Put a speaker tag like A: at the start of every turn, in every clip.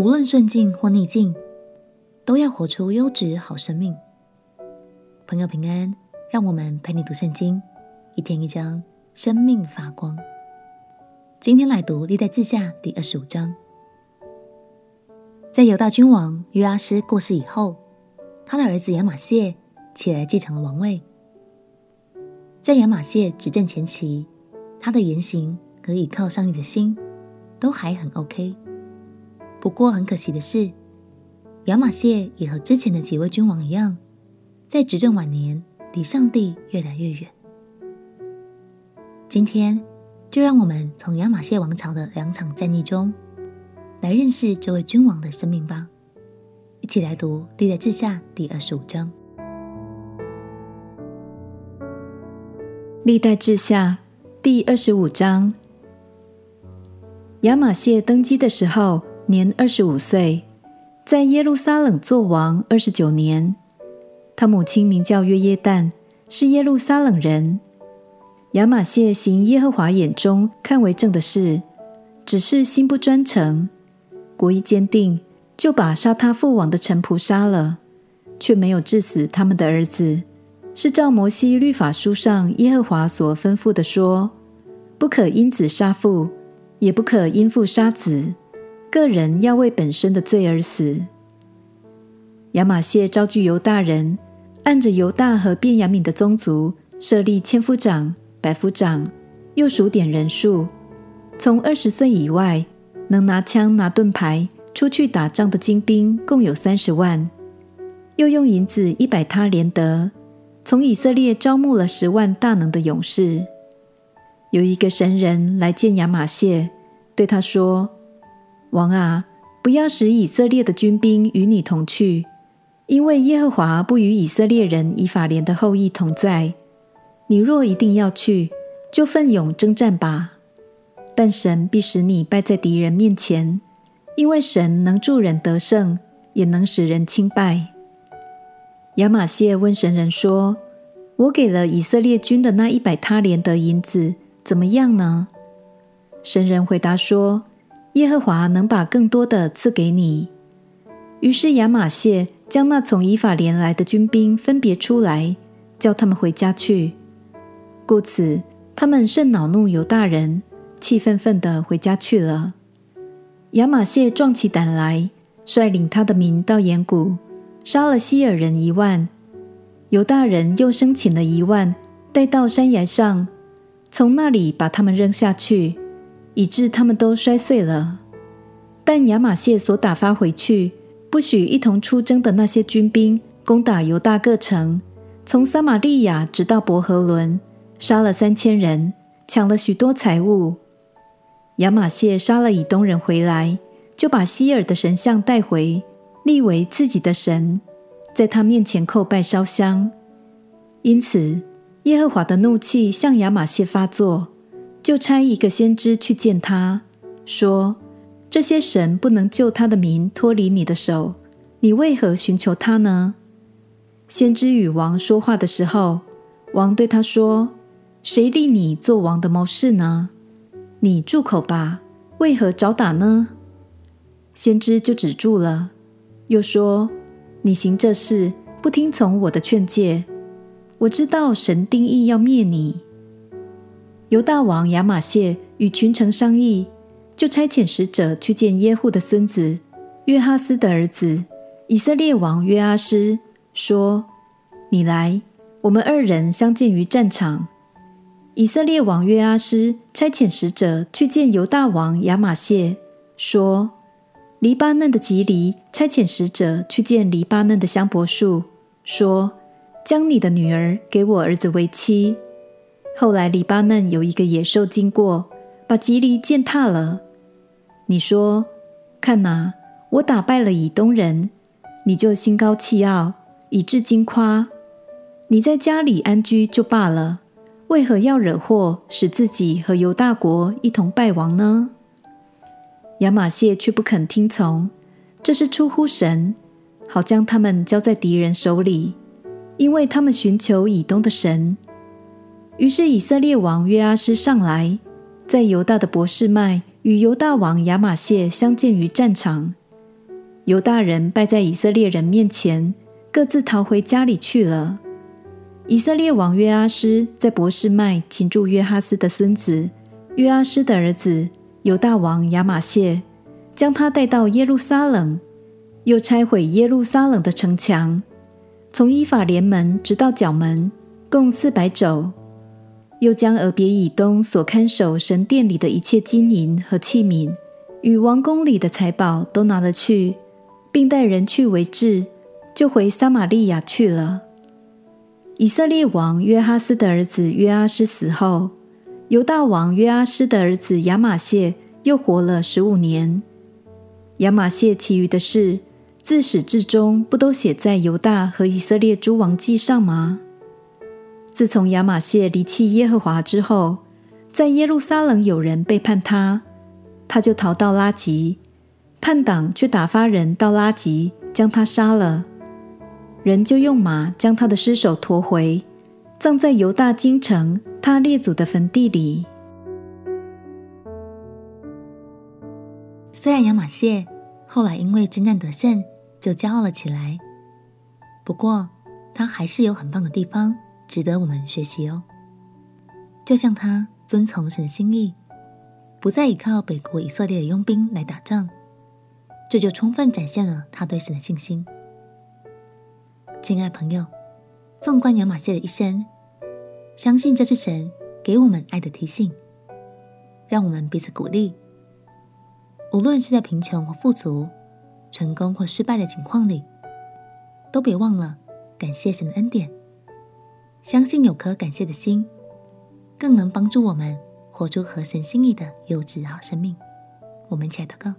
A: 无论顺境或逆境，都要活出优质好生命。朋友平安，让我们陪你读圣经，一天一章，生命发光。今天来读历代志下第二十五章。在犹大君王约阿施过世以后，他的儿子亚玛谢起来继承了王位。在亚玛谢执政前期，他的言行和倚靠上帝的心都还很 OK。不过很可惜的是，亚马谢也和之前的几位君王一样，在执政晚年离上帝越来越远。今天就让我们从亚马谢王朝的两场战役中，来认识这位君王的生命吧。一起来读《历代志下》第二十五章。
B: 《历代志下》第二十五章，亚马谢登基的时候，年二十五岁，在耶路撒冷作王二十九年。他母亲名叫约耶旦，是耶路撒冷人。亚玛谢行耶和华眼中看为正的事，只是心不专诚。国一坚定，就把杀他父王的臣仆杀了，却没有治死他们的儿子，是照摩西律法书上耶和华所吩咐的说：不可因子杀父，也不可因父杀子。个人要为本身的罪而死。亚玛谢招聚犹大人，按着犹大和便雅悯的宗族设立千夫长、百夫长，又数点人数。从二十岁以外，能拿枪拿盾牌出去打仗的精兵共有三十万。又用银子一百他连得，从以色列招募了十万大能的勇士。有一个神人来见亚玛谢，对他说。王啊，不要使以色列的军兵与你同去，因为耶和华不与以色列人以法莲的后裔同在。你若一定要去，就奋勇征战吧。但神必使你败在敌人面前，因为神能助人得胜，也能使人倾败。亚玛谢问神人说：“我给了以色列军的那一百他连的银子，怎么样呢？”神人回答说。耶和华能把更多的赐给你。于是亚玛谢将那从以法莲来的军兵分别出来，叫他们回家去。故此，他们甚恼怒犹大人，气愤愤地回家去了。亚玛谢壮起胆来，率领他的民到盐谷，杀了希珥人一万。犹大人又生擒了一万，带到山崖上，从那里把他们扔下去。以致他们都摔碎了。但亚玛谢所打发回去，不许一同出征的那些军兵，攻打犹大各城，从撒玛利亚直到伯和仑，杀了三千人，抢了许多财物。亚玛谢杀了以东人回来，就把希珥的神像带回，立为自己的神，在他面前叩拜烧香。因此，耶和华的怒气向亚玛谢发作。就差一个先知去见他，说：“这些神不能救他的民脱离你的手，你为何寻求他呢？”先知与王说话的时候，王对他说：“谁立你做王的谋士呢？你住口吧，为何找打呢？”先知就止住了，又说：“你行这事，不听从我的劝诫，我知道神定意要灭你。”犹大王亚玛谢与群臣商议，就差遣使者去见耶户的孙子约哈斯的儿子以色列王约阿施，说：“你来，我们二人相见于战场。”以色列王约阿施差遣使者去见犹大王亚玛谢，说：“黎巴嫩的蒺藜差遣使者去见黎巴嫩的香柏树，说：将你的女儿给我儿子为妻。”后来，黎巴嫩有一个野兽经过，把吉利践踏了。你说：“看哪，我打败了以东人，你就心高气傲，以致矜夸。你在家里安居就罢了，为何要惹祸，使自己和犹大国一同败亡呢？”亚玛谢却不肯听从，这是出乎神，好将他们交在敌人手里，因为他们寻求以东的神。于是以色列王约阿施上来，在犹大的博士麦与犹大王亚玛谢相见于战场，犹大人败在以色列人面前，各自逃回家里去了。以色列王约阿施在博士麦擒住约哈斯的孙子约阿施的儿子犹大王亚玛谢，将他带到耶路撒冷，又拆毁耶路撒冷的城墙，从以法莲门直到角门，共四百肘。又将俄别以东所看守神殿里的一切金银和器皿，与王宫里的财宝都拿了去，并带人去为质，就回撒玛利亚去了。以色列王约哈斯的儿子约阿施死后，犹大王约阿施的儿子亚玛谢又活了十五年。亚玛谢其余的事，自始至终不都写在犹大和以色列诸王记上吗？自从亚玛谢离弃耶和华之后，在耶路撒冷有人背叛他，他就逃到拉吉，叛党却打发人到拉吉将他杀了。人就用马将他的尸首驮回，葬在犹大京城他列祖的坟地里。
A: 虽然亚玛谢后来因为征战得胜就骄傲了起来，不过他还是有很棒的地方，值得我们学习哦。就像他遵从神的心意，不再依靠北国以色列的佣兵来打仗，这就充分展现了他对神的信心。亲爱朋友，纵观亚玛谢的一生，相信这是神给我们爱的提醒，让我们彼此鼓励。无论是在贫穷或富足、成功或失败的情况里，都别忘了感谢神的恩典。相信有颗感谢的心，更能帮助我们活出合神心意的优质好生命。我们一起来祷告，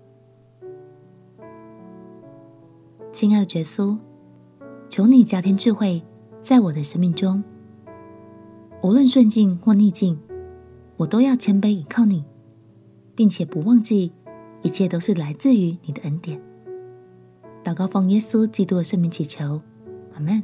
A: 亲爱的耶稣。求你加添智慧，在我的生命中，无论顺境或逆境，我都要谦卑倚靠你，并且不忘记一切都是来自于你的恩典。祷告奉耶稣基督的圣名祈求，阿门。